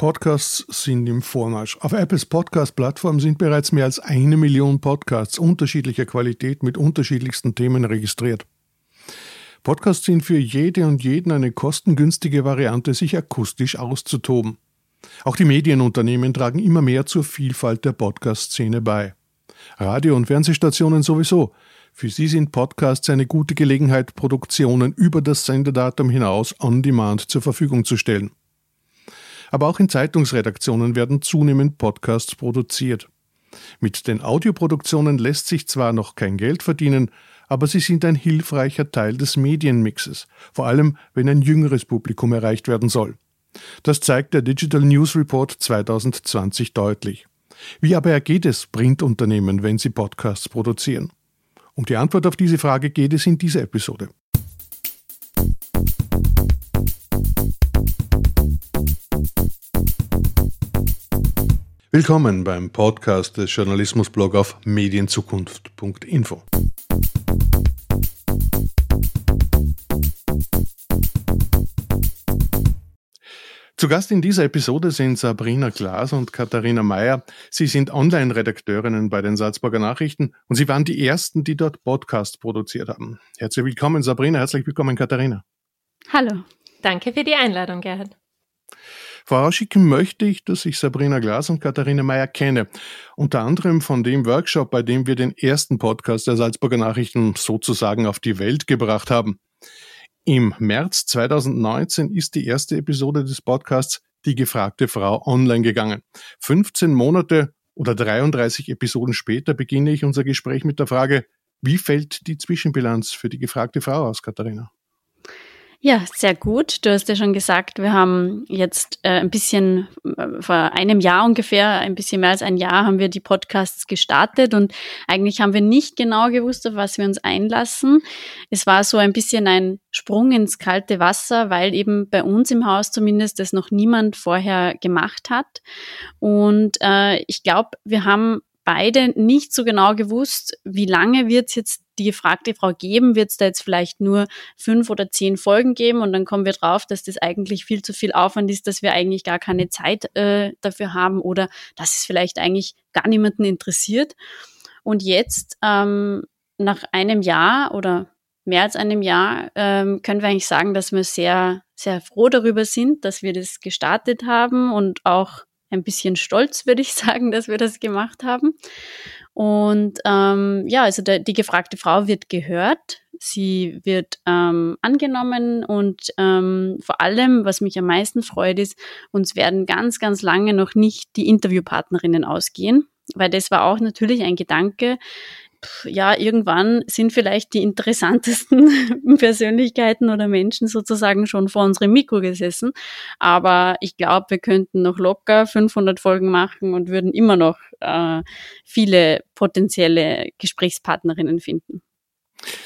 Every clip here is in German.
Podcasts sind im Vormarsch. Auf Apples Podcast-Plattform sind bereits mehr als eine Million Podcasts unterschiedlicher Qualität mit unterschiedlichsten Themen registriert. Podcasts sind für jede und jeden eine kostengünstige Variante, sich akustisch auszutoben. Auch die Medienunternehmen tragen immer mehr zur Vielfalt der Podcast-Szene bei. Radio- und Fernsehstationen sowieso. Für sie sind Podcasts eine gute Gelegenheit, Produktionen über das Sendedatum hinaus on demand zur Verfügung zu stellen. Aber auch in Zeitungsredaktionen werden zunehmend Podcasts produziert. Mit den Audioproduktionen lässt sich zwar noch kein Geld verdienen, aber sie sind ein hilfreicher Teil des Medienmixes, vor allem wenn ein jüngeres Publikum erreicht werden soll. Das zeigt der Digital News Report 2020 deutlich. Wie aber ergeht es Printunternehmen, wenn sie Podcasts produzieren? Um die Antwort auf diese Frage geht es in dieser Episode. Willkommen beim Podcast des Journalismusblog auf medienzukunft.info. Zu Gast in dieser Episode sind Sabrina Glas und Katharina Mayer. Sie sind Online-Redakteurinnen bei den Salzburger Nachrichten und sie waren die ersten, die dort Podcast produziert haben. Herzlich willkommen, Sabrina. Herzlich willkommen, Katharina. Hallo. Danke für die Einladung, Gerhard. Vorausschicken möchte ich, dass ich Sabrina Glas und Katharina Meyer kenne. Unter anderem von dem Workshop, bei dem wir den ersten Podcast der Salzburger Nachrichten sozusagen auf die Welt gebracht haben. Im März 2019 ist die erste Episode des Podcasts Die gefragte Frau online gegangen. 15 Monate oder 33 Episoden später beginne ich unser Gespräch mit der Frage, wie fällt die Zwischenbilanz für die gefragte Frau aus, Katharina? Ja, sehr gut. Du hast ja schon gesagt, wir haben jetzt äh, ein bisschen äh, vor einem Jahr ungefähr, ein bisschen mehr als ein Jahr haben wir die Podcasts gestartet und eigentlich haben wir nicht genau gewusst, auf was wir uns einlassen. Es war so ein bisschen ein Sprung ins kalte Wasser, weil eben bei uns im Haus zumindest das noch niemand vorher gemacht hat. Und äh, ich glaube, wir haben beide nicht so genau gewusst, wie lange wird es jetzt die gefragte Frau geben, wird es da jetzt vielleicht nur fünf oder zehn Folgen geben und dann kommen wir drauf, dass das eigentlich viel zu viel Aufwand ist, dass wir eigentlich gar keine Zeit äh, dafür haben oder dass es vielleicht eigentlich gar niemanden interessiert. Und jetzt, ähm, nach einem Jahr oder mehr als einem Jahr, ähm, können wir eigentlich sagen, dass wir sehr, sehr froh darüber sind, dass wir das gestartet haben und auch ein bisschen stolz, würde ich sagen, dass wir das gemacht haben. Und ähm, ja, also der, die gefragte Frau wird gehört, sie wird ähm, angenommen und ähm, vor allem, was mich am meisten freut, ist, uns werden ganz, ganz lange noch nicht die Interviewpartnerinnen ausgehen, weil das war auch natürlich ein Gedanke, ja, irgendwann sind vielleicht die interessantesten Persönlichkeiten oder Menschen sozusagen schon vor unserem Mikro gesessen. Aber ich glaube, wir könnten noch locker 500 Folgen machen und würden immer noch äh, viele potenzielle Gesprächspartnerinnen finden.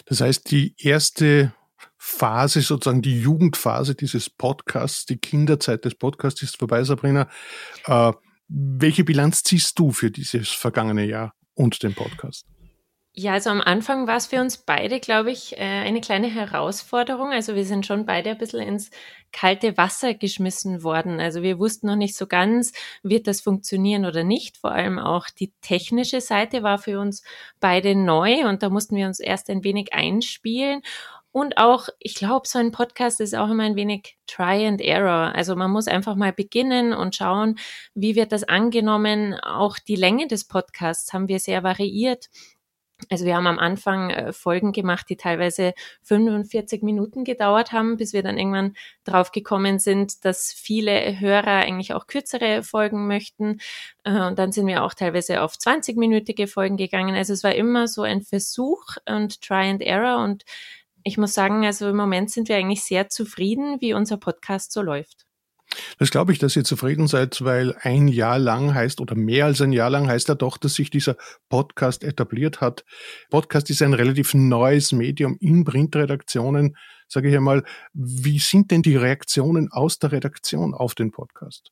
Das heißt, die erste Phase, sozusagen die Jugendphase dieses Podcasts, die Kinderzeit des Podcasts ist vorbei, Sabrina. Äh, welche Bilanz ziehst du für dieses vergangene Jahr und den Podcast? Ja, also am Anfang war es für uns beide, glaube ich, äh, eine kleine Herausforderung. Also wir sind schon beide ein bisschen ins kalte Wasser geschmissen worden. Also wir wussten noch nicht so ganz, wird das funktionieren oder nicht. Vor allem auch die technische Seite war für uns beide neu und da mussten wir uns erst ein wenig einspielen. Und auch, ich glaube, so ein Podcast ist auch immer ein wenig Try and Error. Also man muss einfach mal beginnen und schauen, wie wird das angenommen. Auch die Länge des Podcasts haben wir sehr variiert. Also wir haben am Anfang äh, Folgen gemacht, die teilweise 45 Minuten gedauert haben, bis wir dann irgendwann drauf gekommen sind, dass viele Hörer eigentlich auch kürzere Folgen möchten. Äh, und dann sind wir auch teilweise auf 20-minütige Folgen gegangen. Also es war immer so ein Versuch und Try and Error. Und ich muss sagen, also im Moment sind wir eigentlich sehr zufrieden, wie unser Podcast so läuft. Das glaube ich, dass ihr zufrieden seid, weil ein Jahr lang heißt oder mehr als ein Jahr lang heißt ja doch, dass sich dieser Podcast etabliert hat. Podcast ist ein relativ neues Medium in Printredaktionen. Sage ich einmal, wie sind denn die Reaktionen aus der Redaktion auf den Podcast?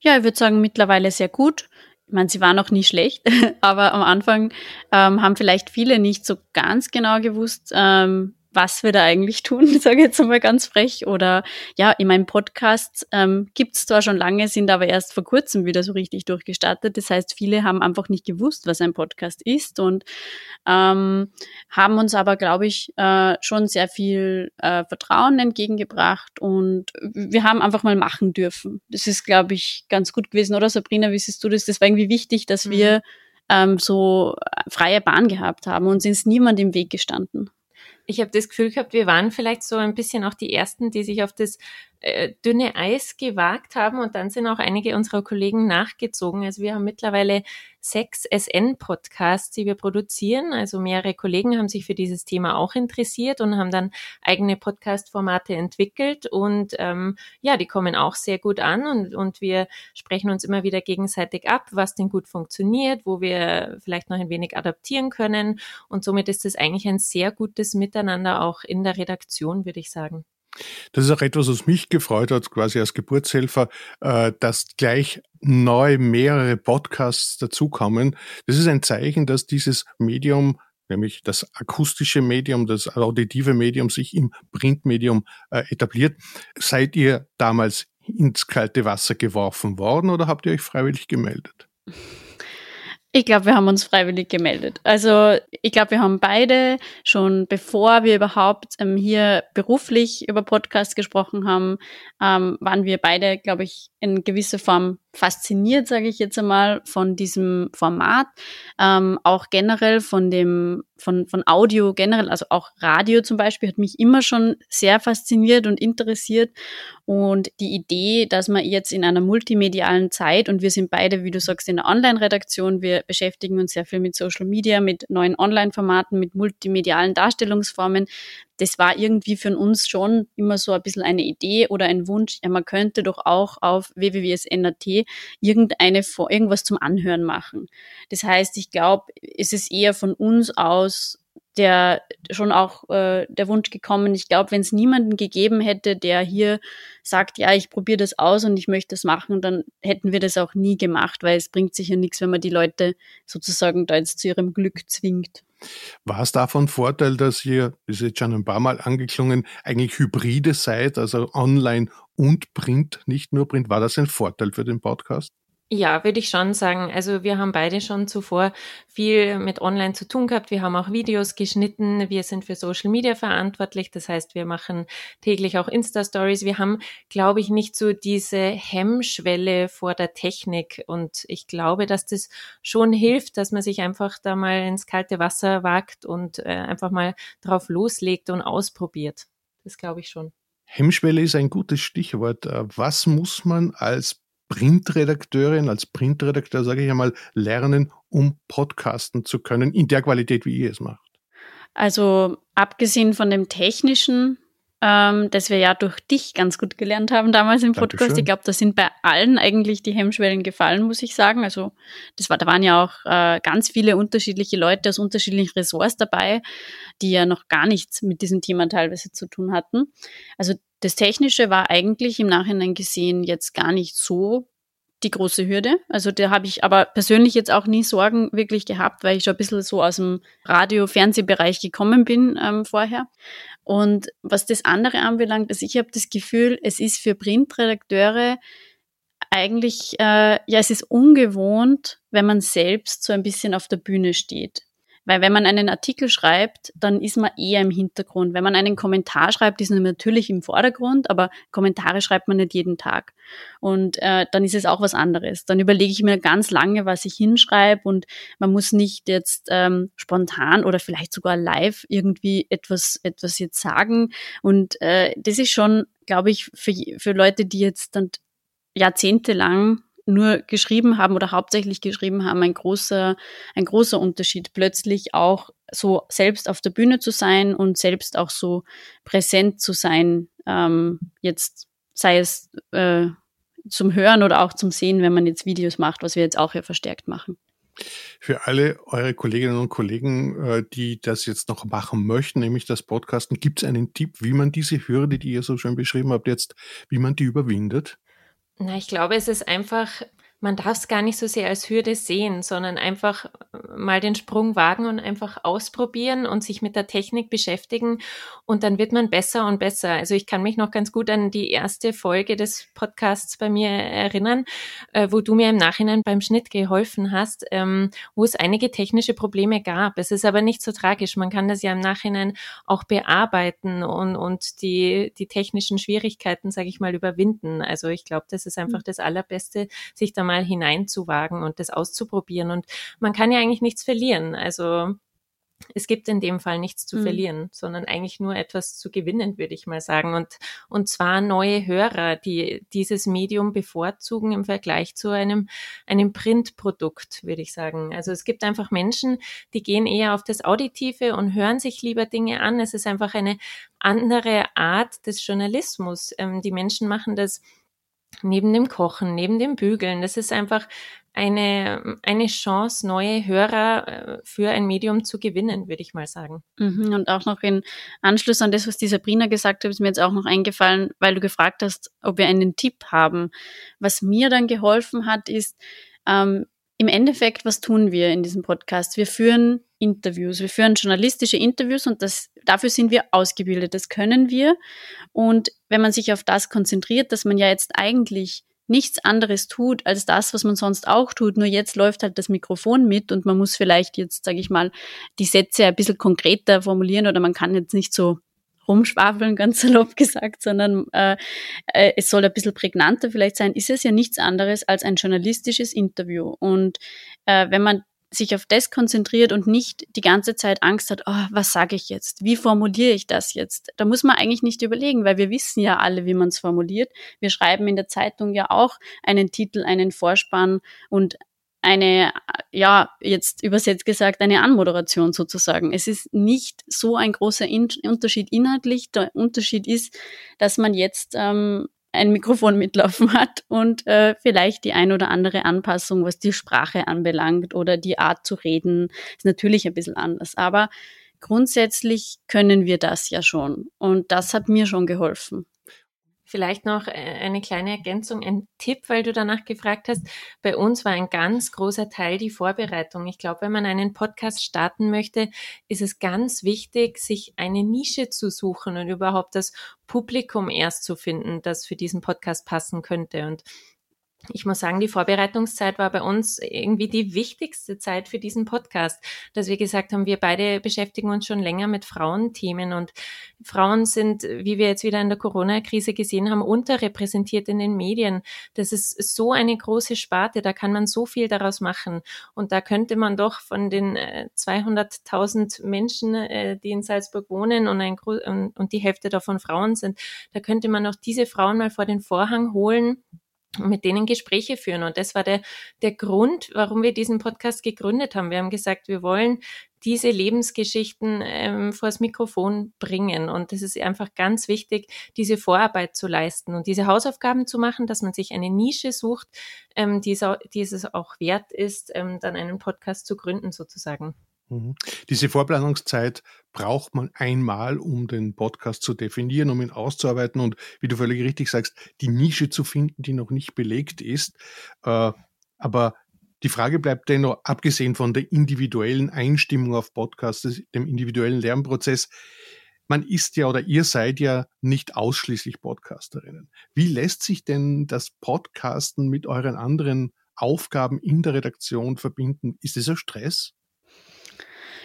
Ja, ich würde sagen, mittlerweile sehr gut. Ich meine, sie war noch nie schlecht, aber am Anfang ähm, haben vielleicht viele nicht so ganz genau gewusst, ähm, was wir da eigentlich tun, sage ich jetzt einmal ganz frech. Oder ja, in meinem Podcast ähm, gibt es zwar schon lange, sind aber erst vor kurzem wieder so richtig durchgestartet. Das heißt, viele haben einfach nicht gewusst, was ein Podcast ist und ähm, haben uns aber, glaube ich, äh, schon sehr viel äh, Vertrauen entgegengebracht und wir haben einfach mal machen dürfen. Das ist, glaube ich, ganz gut gewesen, oder Sabrina? Wie siehst du das? Das war irgendwie wichtig, dass mhm. wir ähm, so freie Bahn gehabt haben. und sind niemand im Weg gestanden. Ich habe das Gefühl gehabt, wir waren vielleicht so ein bisschen auch die Ersten, die sich auf das äh, dünne Eis gewagt haben und dann sind auch einige unserer Kollegen nachgezogen. Also wir haben mittlerweile sechs SN-Podcasts, die wir produzieren. Also mehrere Kollegen haben sich für dieses Thema auch interessiert und haben dann eigene Podcast-Formate entwickelt und ähm, ja, die kommen auch sehr gut an und, und wir sprechen uns immer wieder gegenseitig ab, was denn gut funktioniert, wo wir vielleicht noch ein wenig adaptieren können und somit ist es eigentlich ein sehr gutes Miteinander auch in der Redaktion, würde ich sagen. Das ist auch etwas, was mich gefreut hat, quasi als Geburtshelfer, äh, dass gleich neu mehrere Podcasts dazukommen. Das ist ein Zeichen, dass dieses Medium nämlich das akustische Medium, das auditive Medium sich im Printmedium äh, etabliert. Seid ihr damals ins kalte Wasser geworfen worden oder habt ihr euch freiwillig gemeldet? Ich glaube, wir haben uns freiwillig gemeldet. Also ich glaube, wir haben beide schon, bevor wir überhaupt ähm, hier beruflich über Podcasts gesprochen haben, ähm, waren wir beide, glaube ich, in gewisser Form fasziniert, sage ich jetzt einmal, von diesem Format, ähm, auch generell von dem, von, von Audio generell, also auch Radio zum Beispiel, hat mich immer schon sehr fasziniert und interessiert. Und die Idee, dass man jetzt in einer multimedialen Zeit, und wir sind beide, wie du sagst, in der Online-Redaktion, wir beschäftigen uns sehr viel mit Social Media, mit neuen Online-Formaten, mit multimedialen Darstellungsformen, das war irgendwie für uns schon immer so ein bisschen eine Idee oder ein Wunsch, ja, man könnte doch auch auf www.sn.at irgendeine, irgendwas zum Anhören machen. Das heißt, ich glaube, es ist eher von uns aus der schon auch äh, der Wunsch gekommen. Ich glaube, wenn es niemanden gegeben hätte, der hier sagt, ja, ich probiere das aus und ich möchte das machen, dann hätten wir das auch nie gemacht, weil es bringt sich ja nichts, wenn man die Leute sozusagen da jetzt zu ihrem Glück zwingt. War es davon Vorteil, dass ihr, das ist jetzt schon ein paar Mal angeklungen, eigentlich Hybride seid, also online und Print, nicht nur Print? War das ein Vorteil für den Podcast? Ja, würde ich schon sagen. Also wir haben beide schon zuvor viel mit Online zu tun gehabt. Wir haben auch Videos geschnitten. Wir sind für Social Media verantwortlich. Das heißt, wir machen täglich auch Insta-Stories. Wir haben, glaube ich, nicht so diese Hemmschwelle vor der Technik. Und ich glaube, dass das schon hilft, dass man sich einfach da mal ins kalte Wasser wagt und äh, einfach mal drauf loslegt und ausprobiert. Das glaube ich schon. Hemmschwelle ist ein gutes Stichwort. Äh, was muss man als Printredakteurin, als Printredakteur, sage ich einmal, lernen, um podcasten zu können, in der Qualität, wie ihr es macht? Also abgesehen von dem technischen, ähm, das wir ja durch dich ganz gut gelernt haben damals im Podcast. Dankeschön. Ich glaube, da sind bei allen eigentlich die Hemmschwellen gefallen, muss ich sagen. Also das war, da waren ja auch äh, ganz viele unterschiedliche Leute aus unterschiedlichen Ressorts dabei, die ja noch gar nichts mit diesem Thema teilweise zu tun hatten. Also das Technische war eigentlich im Nachhinein gesehen jetzt gar nicht so die große Hürde. Also da habe ich aber persönlich jetzt auch nie Sorgen wirklich gehabt, weil ich schon ein bisschen so aus dem Radio-Fernsehbereich gekommen bin ähm, vorher. Und was das andere anbelangt, also ich habe das Gefühl, es ist für Printredakteure eigentlich, äh, ja, es ist ungewohnt, wenn man selbst so ein bisschen auf der Bühne steht. Weil wenn man einen Artikel schreibt, dann ist man eher im Hintergrund. Wenn man einen Kommentar schreibt, ist man natürlich im Vordergrund, aber Kommentare schreibt man nicht jeden Tag. Und äh, dann ist es auch was anderes. Dann überlege ich mir ganz lange, was ich hinschreibe und man muss nicht jetzt ähm, spontan oder vielleicht sogar live irgendwie etwas, etwas jetzt sagen. Und äh, das ist schon, glaube ich, für, für Leute, die jetzt dann jahrzehntelang nur geschrieben haben oder hauptsächlich geschrieben haben, ein großer, ein großer Unterschied. Plötzlich auch so selbst auf der Bühne zu sein und selbst auch so präsent zu sein. Ähm, jetzt sei es äh, zum Hören oder auch zum Sehen, wenn man jetzt Videos macht, was wir jetzt auch hier verstärkt machen. Für alle eure Kolleginnen und Kollegen, äh, die das jetzt noch machen möchten, nämlich das Podcasten, gibt es einen Tipp, wie man diese Hürde, die ihr so schön beschrieben habt, jetzt, wie man die überwindet? Na, ich glaube, es ist einfach man darf es gar nicht so sehr als Hürde sehen, sondern einfach äh, mal den Sprung wagen und einfach ausprobieren und sich mit der Technik beschäftigen und dann wird man besser und besser. Also ich kann mich noch ganz gut an die erste Folge des Podcasts bei mir erinnern, äh, wo du mir im Nachhinein beim Schnitt geholfen hast, ähm, wo es einige technische Probleme gab. Es ist aber nicht so tragisch. Man kann das ja im Nachhinein auch bearbeiten und, und die, die technischen Schwierigkeiten, sage ich mal, überwinden. Also ich glaube, das ist einfach mhm. das Allerbeste, sich da mal hineinzuwagen und das auszuprobieren. Und man kann ja eigentlich nichts verlieren. Also es gibt in dem Fall nichts zu mhm. verlieren, sondern eigentlich nur etwas zu gewinnen, würde ich mal sagen. Und, und zwar neue Hörer, die dieses Medium bevorzugen im Vergleich zu einem, einem Printprodukt, würde ich sagen. Also es gibt einfach Menschen, die gehen eher auf das Auditive und hören sich lieber Dinge an. Es ist einfach eine andere Art des Journalismus. Ähm, die Menschen machen das neben dem Kochen, neben dem Bügeln. Das ist einfach eine, eine Chance, neue Hörer äh, für ein Medium zu gewinnen, würde ich mal sagen. Mhm, und auch noch in Anschluss an das, was die Sabrina gesagt hat, ist mir jetzt auch noch eingefallen, weil du gefragt hast, ob wir einen Tipp haben. Was mir dann geholfen hat, ist, ähm, im Endeffekt, was tun wir in diesem Podcast? Wir führen Interviews, wir führen journalistische Interviews und das, dafür sind wir ausgebildet, das können wir. Und wenn man sich auf das konzentriert, dass man ja jetzt eigentlich nichts anderes tut als das, was man sonst auch tut. Nur jetzt läuft halt das Mikrofon mit und man muss vielleicht jetzt, sage ich mal, die Sätze ein bisschen konkreter formulieren oder man kann jetzt nicht so rumschwafeln, ganz salopp gesagt, sondern äh, äh, es soll ein bisschen prägnanter vielleicht sein, ist es ja nichts anderes als ein journalistisches Interview. Und äh, wenn man sich auf das konzentriert und nicht die ganze Zeit Angst hat, oh, was sage ich jetzt? Wie formuliere ich das jetzt? Da muss man eigentlich nicht überlegen, weil wir wissen ja alle, wie man es formuliert. Wir schreiben in der Zeitung ja auch einen Titel, einen Vorspann und eine, ja, jetzt übersetzt gesagt, eine Anmoderation sozusagen. Es ist nicht so ein großer in Unterschied inhaltlich. Der Unterschied ist, dass man jetzt ähm, ein Mikrofon mitlaufen hat und äh, vielleicht die ein oder andere Anpassung, was die Sprache anbelangt oder die Art zu reden, ist natürlich ein bisschen anders. Aber grundsätzlich können wir das ja schon. Und das hat mir schon geholfen. Vielleicht noch äh, eine kleine Ergänzung, ein Tipp, weil du danach gefragt hast. Bei uns war ein ganz großer Teil die Vorbereitung. Ich glaube, wenn man einen Podcast starten möchte, ist es ganz wichtig, sich eine Nische zu suchen und überhaupt das Publikum erst zu finden, das für diesen Podcast passen könnte. Und ich muss sagen, die Vorbereitungszeit war bei uns irgendwie die wichtigste Zeit für diesen Podcast, dass wir gesagt haben, wir beide beschäftigen uns schon länger mit Frauenthemen und Frauen sind, wie wir jetzt wieder in der Corona-Krise gesehen haben, unterrepräsentiert in den Medien. Das ist so eine große Sparte, da kann man so viel daraus machen und da könnte man doch von den 200.000 äh, Menschen, äh, die in Salzburg wohnen und, ein, und die Hälfte davon Frauen sind, da könnte man auch diese Frauen mal vor den Vorhang holen mit denen Gespräche führen. Und das war der, der Grund, warum wir diesen Podcast gegründet haben. Wir haben gesagt, wir wollen diese Lebensgeschichten ähm, vors Mikrofon bringen. Und es ist einfach ganz wichtig, diese Vorarbeit zu leisten und diese Hausaufgaben zu machen, dass man sich eine Nische sucht, ähm, die, es auch, die es auch wert ist, ähm, dann einen Podcast zu gründen sozusagen. Mhm. Diese Vorplanungszeit braucht man einmal, um den Podcast zu definieren, um ihn auszuarbeiten und, wie du völlig richtig sagst, die Nische zu finden, die noch nicht belegt ist. Äh, aber die Frage bleibt dennoch, abgesehen von der individuellen Einstimmung auf Podcasts, dem individuellen Lernprozess, man ist ja oder ihr seid ja nicht ausschließlich Podcasterinnen. Wie lässt sich denn das Podcasten mit euren anderen Aufgaben in der Redaktion verbinden? Ist es ein Stress?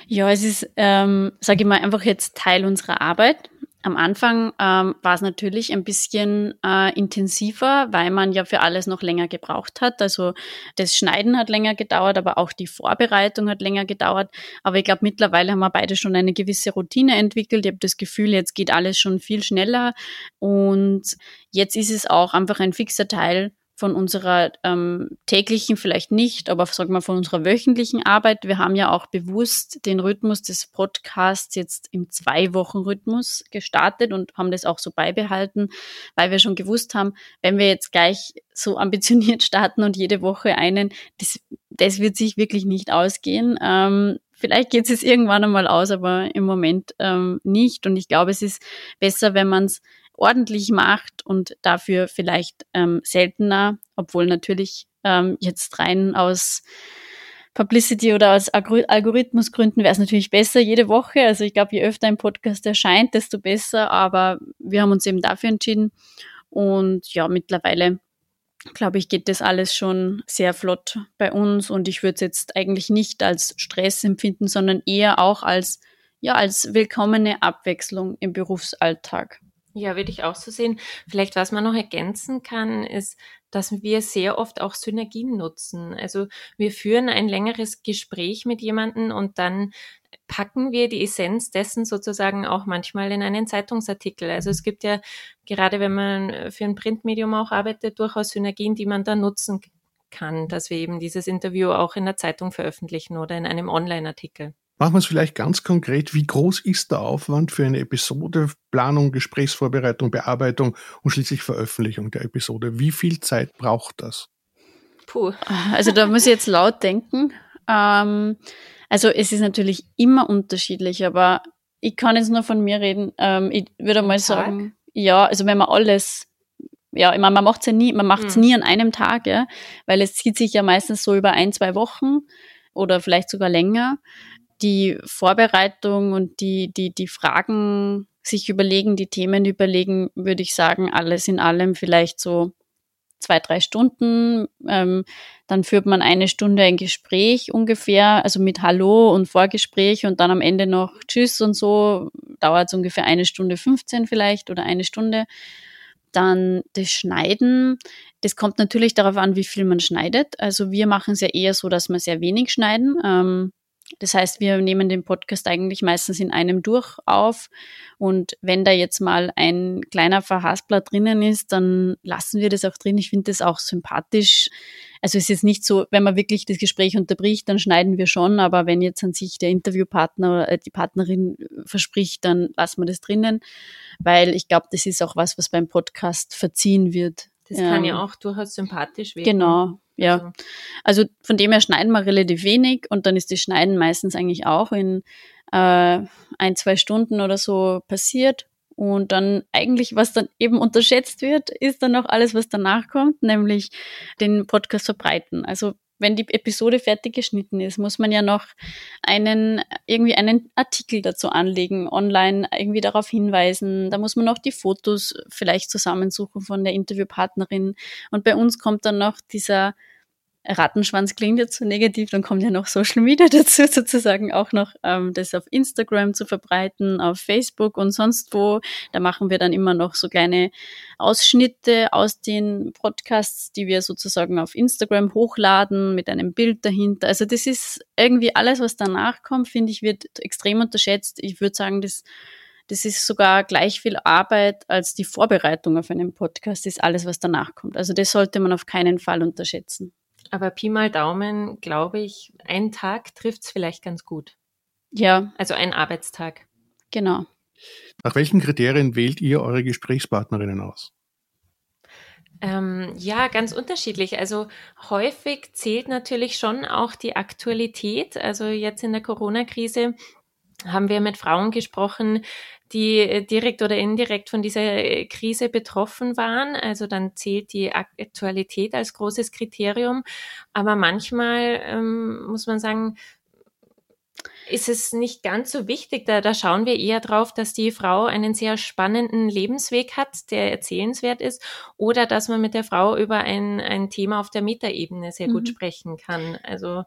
Ja, es ist, ähm, sage ich mal, einfach jetzt Teil unserer Arbeit. Am Anfang ähm, war es natürlich ein bisschen äh, intensiver, weil man ja für alles noch länger gebraucht hat. Also das Schneiden hat länger gedauert, aber auch die Vorbereitung hat länger gedauert. Aber ich glaube, mittlerweile haben wir beide schon eine gewisse Routine entwickelt. Ich habe das Gefühl, jetzt geht alles schon viel schneller. Und jetzt ist es auch einfach ein fixer Teil von unserer ähm, täglichen vielleicht nicht, aber sagen wir von unserer wöchentlichen Arbeit. Wir haben ja auch bewusst den Rhythmus des Podcasts jetzt im Zwei-Wochen-Rhythmus gestartet und haben das auch so beibehalten, weil wir schon gewusst haben, wenn wir jetzt gleich so ambitioniert starten und jede Woche einen, das, das wird sich wirklich nicht ausgehen. Ähm, vielleicht geht es irgendwann einmal aus, aber im Moment ähm, nicht. Und ich glaube, es ist besser, wenn man es ordentlich macht und dafür vielleicht ähm, seltener, obwohl natürlich Ähm, jetzt rein aus Publicity oder aus Algorithmusgründen wäre es natürlich besser jede Woche. Also ich glaube, je öfter ein Podcast erscheint, desto besser. Aber wir haben uns eben dafür entschieden. Und ja, mittlerweile glaube ich, geht das alles schon sehr flott bei uns und ich würde es jetzt eigentlich nicht als Stress empfinden, sondern eher auch als ja als willkommene Abwechslung im Berufsalltag. Ja, würde ich auch so sehen. Vielleicht, was man noch ergänzen kann, ist, dass wir sehr oft auch Synergien nutzen. Also wir führen ein längeres Gespräch mit jemandem und dann packen wir die Essenz dessen sozusagen auch manchmal in einen Zeitungsartikel. Also es gibt ja gerade, wenn man für ein Printmedium auch arbeitet, durchaus Synergien, die man da nutzen kann, dass wir eben dieses Interview auch in der Zeitung veröffentlichen oder in einem Online-Artikel. Machen wir es vielleicht ganz konkret. Wie groß ist der Aufwand für eine Episode, Planung, Gesprächsvorbereitung, Bearbeitung und schließlich Veröffentlichung der Episode? Wie viel Zeit braucht das? Puh. Also da muss ich jetzt laut denken. Ähm, also es ist natürlich immer unterschiedlich, aber ich kann jetzt nur von mir reden. Ähm, ich würde mal sagen, ja, also wenn man alles ja, ich meine, man macht's ja nie, man macht's hm. nie an einem Tag, ja, weil es zieht sich ja meistens so über ein, zwei Wochen oder vielleicht sogar länger die Vorbereitung und die, die, die Fragen sich überlegen, die Themen überlegen, würde ich sagen, alles in allem vielleicht so zwei, drei Stunden. Ähm, dann führt man eine Stunde ein Gespräch ungefähr, also mit Hallo und Vorgespräch und dann am Ende noch Tschüss und so. Dauert es ungefähr eine Stunde 15 vielleicht oder eine Stunde. Dann das Schneiden. Das kommt natürlich darauf an, wie viel man schneidet. Also wir machen es ja eher so, dass wir sehr wenig schneiden. Ähm, das heißt, wir nehmen den Podcast eigentlich meistens in einem durch auf. Und wenn da jetzt mal ein kleiner Verhaspler drinnen ist, dann lassen wir das auch drin. Ich finde das auch sympathisch. Also es ist nicht so, wenn man wirklich das Gespräch unterbricht, dann schneiden wir schon. Aber wenn jetzt an sich der Interviewpartner oder die Partnerin verspricht, dann lassen wir das drinnen. Weil ich glaube, das ist auch was, was beim Podcast verziehen wird. Das kann ja ähm, auch durchaus sympathisch werden. Genau, ja. Also. also von dem her schneiden wir relativ wenig und dann ist das Schneiden meistens eigentlich auch in äh, ein, zwei Stunden oder so passiert. Und dann eigentlich, was dann eben unterschätzt wird, ist dann noch alles, was danach kommt, nämlich den Podcast verbreiten. Also wenn die Episode fertig geschnitten ist, muss man ja noch einen, irgendwie einen Artikel dazu anlegen, online irgendwie darauf hinweisen. Da muss man noch die Fotos vielleicht zusammensuchen von der Interviewpartnerin. Und bei uns kommt dann noch dieser Rattenschwanz klingt jetzt so negativ, dann kommt ja noch Social Media dazu, sozusagen auch noch ähm, das auf Instagram zu verbreiten, auf Facebook und sonst wo. Da machen wir dann immer noch so kleine Ausschnitte aus den Podcasts, die wir sozusagen auf Instagram hochladen mit einem Bild dahinter. Also das ist irgendwie alles, was danach kommt, finde ich, wird extrem unterschätzt. Ich würde sagen, das das ist sogar gleich viel Arbeit als die Vorbereitung auf einen Podcast, ist alles, was danach kommt. Also das sollte man auf keinen Fall unterschätzen. Aber Pi mal Daumen, glaube ich, ein Tag trifft es vielleicht ganz gut. Ja. Also ein Arbeitstag. Genau. Nach welchen Kriterien wählt ihr eure Gesprächspartnerinnen aus? Ähm, ja, ganz unterschiedlich. Also häufig zählt natürlich schon auch die Aktualität. Also jetzt in der Corona-Krise haben wir mit Frauen gesprochen, die äh, direkt oder indirekt von dieser äh, Krise betroffen waren. Also dann zählt die Aktualität als großes Kriterium. Aber manchmal ähm, muss man sagen, ist es nicht ganz so wichtig. Da, da schauen wir eher drauf, dass die Frau einen sehr spannenden Lebensweg hat, der erzählenswert ist, oder dass man mit der Frau über ein, ein Thema auf der Metaebene sehr gut mhm. sprechen kann. Also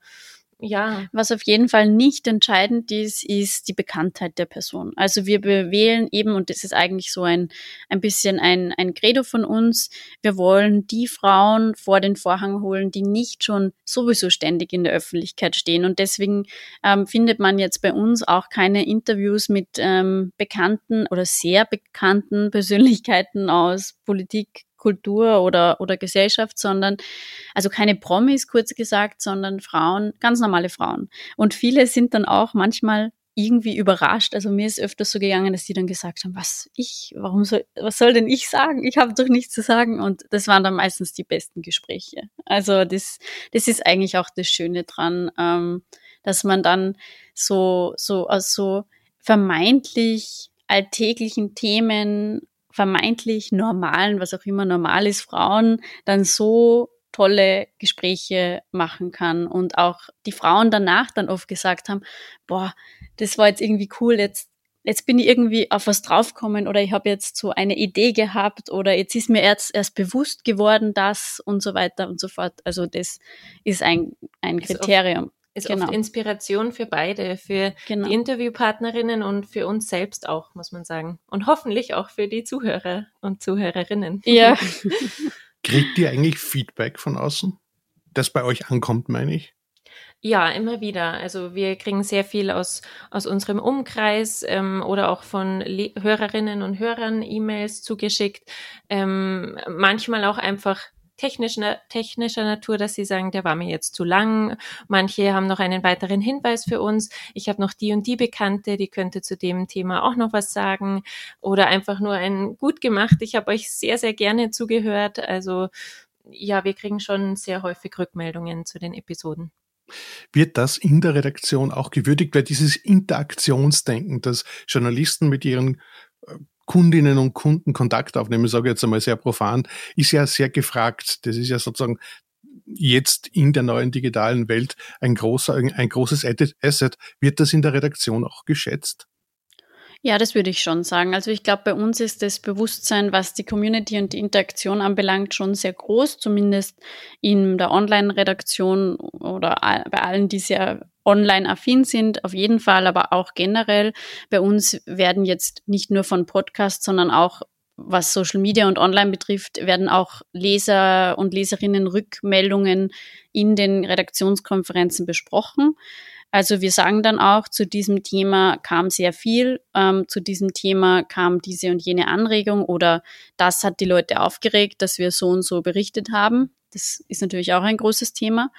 ja. Was auf jeden Fall nicht entscheidend ist, ist die Bekanntheit der Person. Also wir wählen eben, und das ist eigentlich so ein, ein bisschen ein, ein Credo von uns, wir wollen die Frauen vor den Vorhang holen, die nicht schon sowieso ständig in der Öffentlichkeit stehen. Und deswegen ähm, findet man jetzt bei uns auch keine Interviews mit ähm, bekannten oder sehr bekannten Persönlichkeiten aus Politik, Kultur oder, oder Gesellschaft, sondern also keine Promis, kurz gesagt, sondern Frauen, ganz normale Frauen. Und viele sind dann auch manchmal irgendwie überrascht. Also mir ist öfters so gegangen, dass die dann gesagt haben, was ich, warum soll, was soll denn ich sagen? Ich habe doch nichts zu sagen. Und das waren dann meistens die besten Gespräche. Also das, das ist eigentlich auch das Schöne dran, ähm, dass man dann so, so aus so vermeintlich alltäglichen Themen vermeintlich normalen, was auch immer normal ist, Frauen dann so tolle Gespräche machen kann und auch die Frauen danach dann oft gesagt haben, boah, das war jetzt irgendwie cool, jetzt jetzt bin ich irgendwie auf was draufgekommen oder ich habe jetzt so eine Idee gehabt oder jetzt ist mir erst, erst bewusst geworden, das und so weiter und so fort. Also das ist ein, ein Kriterium. Ist genau. oft Inspiration für beide, für genau. die Interviewpartnerinnen und für uns selbst auch, muss man sagen. Und hoffentlich auch für die Zuhörer und Zuhörerinnen. Ja. Kriegt ihr eigentlich Feedback von außen, das bei euch ankommt, meine ich? Ja, immer wieder. Also wir kriegen sehr viel aus, aus unserem Umkreis ähm, oder auch von Le Hörerinnen und Hörern E-Mails zugeschickt. Ähm, manchmal auch einfach technischer, technischer Natur, dass sie sagen, der war mir jetzt zu lang. Manche haben noch einen weiteren Hinweis für uns. Ich habe noch die und die Bekannte, die könnte zu dem Thema auch noch was sagen. Oder einfach nur ein gut gemacht. Ich habe euch sehr, sehr gerne zugehört. Also ja, wir kriegen schon sehr häufig Rückmeldungen zu den Episoden. Wird das in der Redaktion auch gewürdigt, weil dieses Interaktionsdenken, dass Journalisten mit ihren äh, Kundinnen und Kunden Kontakt aufnehmen, sage ich jetzt einmal sehr profan, ist ja sehr gefragt. Das ist ja sozusagen jetzt in der neuen digitalen Welt ein großer, ein großes Asset. Wird das in der Redaktion auch geschätzt? Ja, das würde ich schon sagen. Also ich glaube, bei uns ist das Bewusstsein, was die Community und die Interaktion anbelangt, schon sehr groß, zumindest in der Online-Redaktion oder bei allen, die sehr online-affin sind, auf jeden Fall, aber auch generell. Bei uns werden jetzt nicht nur von Podcasts, sondern auch was Social Media und Online betrifft, werden auch Leser und Leserinnen Rückmeldungen in den Redaktionskonferenzen besprochen. Also wir sagen dann auch, zu diesem Thema kam sehr viel, ähm, zu diesem Thema kam diese und jene Anregung oder das hat die Leute aufgeregt, dass wir so und so berichtet haben. Das ist natürlich auch ein großes Thema.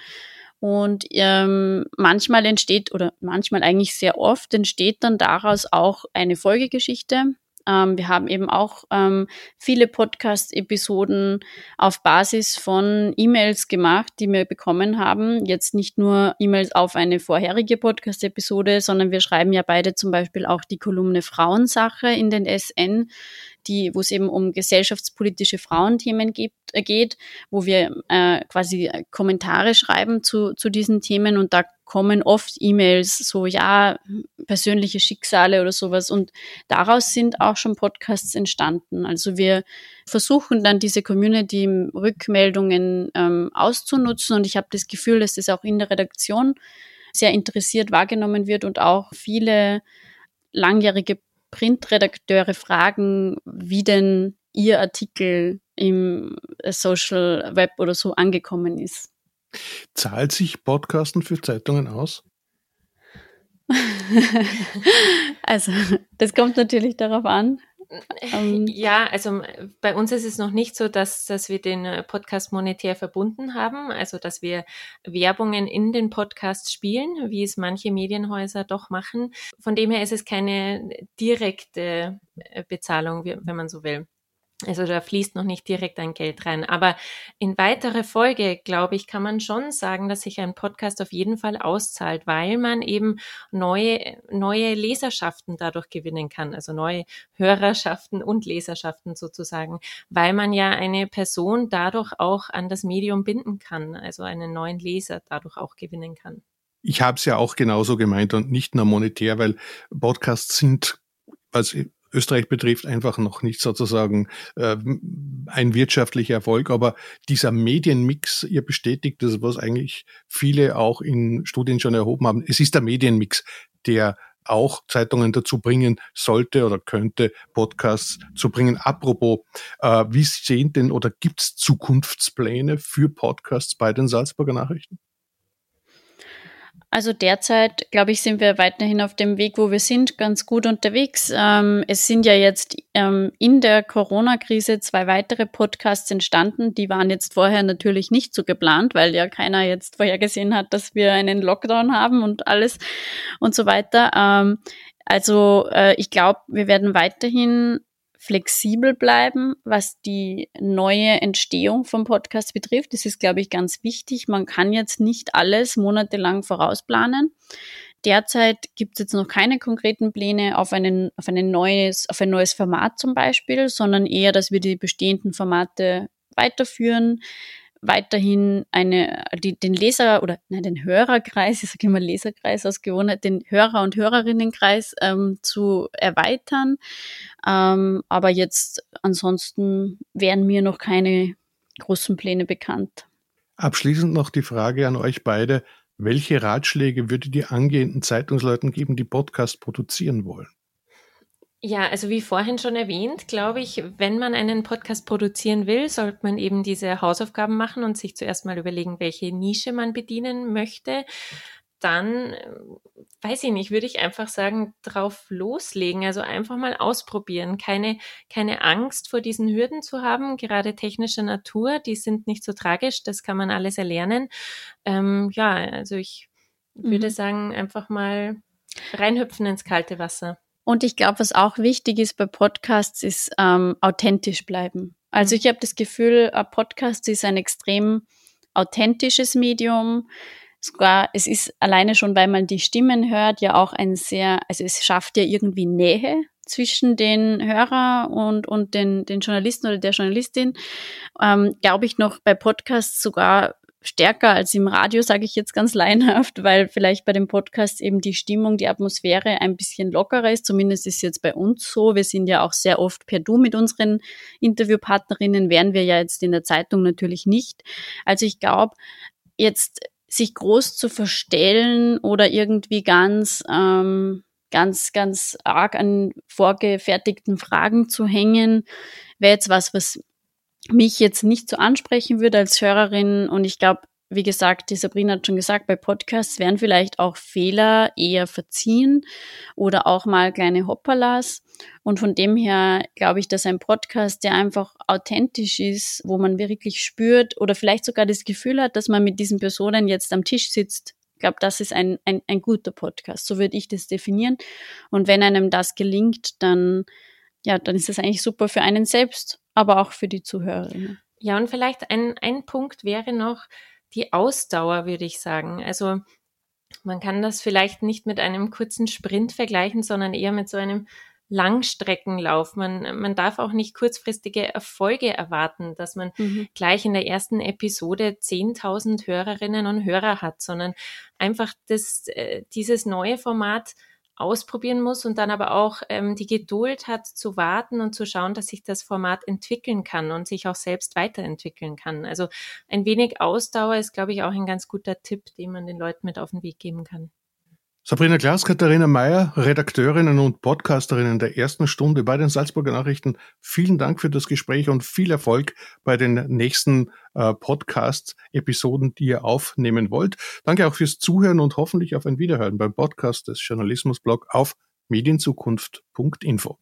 Und ähm, manchmal entsteht, oder manchmal eigentlich sehr oft, entsteht dann daraus auch eine Folgegeschichte. Ähm, wir haben eben auch ähm, viele Podcast-Episoden auf Basis von E-Mails gemacht, die wir bekommen haben. Jetzt nicht nur E-Mails auf eine vorherige Podcast-Episode, sondern wir schreiben ja beide zum Beispiel auch die Kolumne Frauensache in den SN die, wo es eben um gesellschaftspolitische Frauenthemen gibt, äh, geht, wo wir äh, quasi Kommentare schreiben zu, zu diesen Themen und da kommen oft E-Mails, so ja, persönliche Schicksale oder sowas und daraus sind auch schon Podcasts entstanden. Also wir versuchen dann diese Community-Rückmeldungen ähm, auszunutzen und ich habe das Gefühl, dass das auch in der Redaktion sehr interessiert wahrgenommen wird und auch viele langjährige Printredakteure fragen, wie denn ihr Artikel im Social Web oder so angekommen ist. Zahlt sich Podcasten für Zeitungen aus? also, das kommt natürlich darauf an, ähm, ja, also bei uns ist es noch nicht so, dass, dass wir den äh, Podcast monetär verbunden haben, also dass wir Werbungen in den Podcast spielen, wie es manche Medienhäuser doch machen. Von dem her ist es keine direkte äh, Bezahlung, wenn man so will. Also da fließt noch nicht direkt ein Geld rein. Aber in weiterer Folge, glaube ich, kann man schon sagen, dass sich ein Podcast auf jeden Fall auszahlt, weil man eben neue, neue Leserschaften dadurch gewinnen kann. Also neue Hörerschaften und Leserschaften sozusagen, weil man ja eine Person dadurch auch an das Medium binden kann, also einen neuen Leser dadurch auch gewinnen kann. Ich habe es ja auch genauso gemeint und nicht nur monetär, weil Podcasts sind, also Österreich betrifft, einfach noch nicht sozusagen äh, ein wirtschaftlicher Erfolg. Aber dieser Medienmix, ihr bestätigt das, was eigentlich viele auch in Studien schon erhoben haben. Es ist der Medienmix, der auch Zeitungen dazu bringen sollte oder könnte, Podcasts zu bringen. Apropos, äh, wie sehen denn oder gibt es Zukunftspläne für Podcasts bei den Salzburger Nachrichten? Also derzeit, glaube ich, sind wir weiterhin auf dem Weg, wo wir sind, ganz gut unterwegs. Ähm, es sind ja jetzt ähm, in der Corona-Krise zwei weitere Podcasts entstanden. Die waren jetzt vorher natürlich nicht so geplant, weil ja keiner jetzt vorhergesehen hat, dass wir einen Lockdown haben und alles und so weiter. Ähm, also äh, ich glaube, wir werden weiterhin flexibel bleiben, was die neue Entstehung vom Podcast betrifft. Das ist, glaube ich, ganz wichtig. Man kann jetzt nicht alles monatelang vorausplanen. Derzeit gibt es jetzt noch keine konkreten Pläne auf, einen, auf, ein neues, auf ein neues Format zum Beispiel, sondern eher, dass wir die bestehenden Formate weiterführen, weiterhin eine, die, den Leser oder nein, den Hörerkreis, ich sage immer Leserkreis aus Gewohnheit, den Hörer- und Hörerinnenkreis ähm, zu erweitern. Ähm, aber jetzt ansonsten wären mir noch keine großen Pläne bekannt. Abschließend noch die Frage an euch beide. Welche Ratschläge würde die angehenden Zeitungsleuten geben, die Podcast produzieren wollen? Ja, also wie vorhin schon erwähnt, glaube ich, wenn man einen Podcast produzieren will, sollte man eben diese Hausaufgaben machen und sich zuerst mal überlegen, welche Nische man bedienen möchte. Dann, äh, weiß ich nicht, würde ich einfach sagen, drauf loslegen. Also einfach mal ausprobieren. Keine, keine Angst vor diesen Hürden zu haben, gerade technischer Natur, die sind nicht so tragisch, das kann man alles erlernen. Ähm, ja, also ich würde mhm. sagen, einfach mal reinhüpfen ins kalte Wasser. Und ich glaube, was auch wichtig ist bei Podcasts, ist ähm, authentisch bleiben. Also mhm. ich habe das Gefühl, ein Podcast ist ein extrem authentisches Medium. Sogar, es ist alleine schon, weil man die Stimmen hört, ja auch ein sehr, also es schafft ja irgendwie Nähe zwischen den Hörer und, und den, den Journalisten oder der Journalistin. Ähm, Glaube ich noch bei Podcasts sogar stärker als im Radio, sage ich jetzt ganz leinhaft, weil vielleicht bei dem Podcast eben die Stimmung, die Atmosphäre ein bisschen lockerer ist. Zumindest ist es jetzt bei uns so. Wir sind ja auch sehr oft per Du mit unseren Interviewpartnerinnen, wären wir ja jetzt in der Zeitung natürlich nicht. Also ich glaube, jetzt sich groß zu verstellen oder irgendwie ganz ähm, ganz, ganz arg an vorgefertigten Fragen zu hängen, wäre jetzt was, was mich jetzt nicht so ansprechen würde als Hörerin. Und ich glaube, wie gesagt, die Sabrina hat schon gesagt, bei Podcasts werden vielleicht auch Fehler eher verziehen oder auch mal kleine Hoppalas. Und von dem her glaube ich, dass ein Podcast, der einfach authentisch ist, wo man wirklich spürt oder vielleicht sogar das Gefühl hat, dass man mit diesen Personen jetzt am Tisch sitzt, ich glaube, das ist ein, ein, ein guter Podcast. So würde ich das definieren. Und wenn einem das gelingt, dann, ja, dann ist das eigentlich super für einen selbst aber auch für die Zuhörerinnen. Ja, und vielleicht ein, ein Punkt wäre noch die Ausdauer, würde ich sagen. Also man kann das vielleicht nicht mit einem kurzen Sprint vergleichen, sondern eher mit so einem Langstreckenlauf. Man, man darf auch nicht kurzfristige Erfolge erwarten, dass man mhm. gleich in der ersten Episode 10.000 Hörerinnen und Hörer hat, sondern einfach das, äh, dieses neue Format ausprobieren muss und dann aber auch ähm, die Geduld hat zu warten und zu schauen, dass sich das Format entwickeln kann und sich auch selbst weiterentwickeln kann. Also ein wenig Ausdauer ist, glaube ich, auch ein ganz guter Tipp, den man den Leuten mit auf den Weg geben kann. Sabrina Klaas, Katharina Mayer, Redakteurinnen und Podcasterinnen der ersten Stunde bei den Salzburger Nachrichten. Vielen Dank für das Gespräch und viel Erfolg bei den nächsten äh, Podcast-Episoden, die ihr aufnehmen wollt. Danke auch fürs Zuhören und hoffentlich auf ein Wiederhören beim Podcast des Journalismusblog auf medienzukunft.info.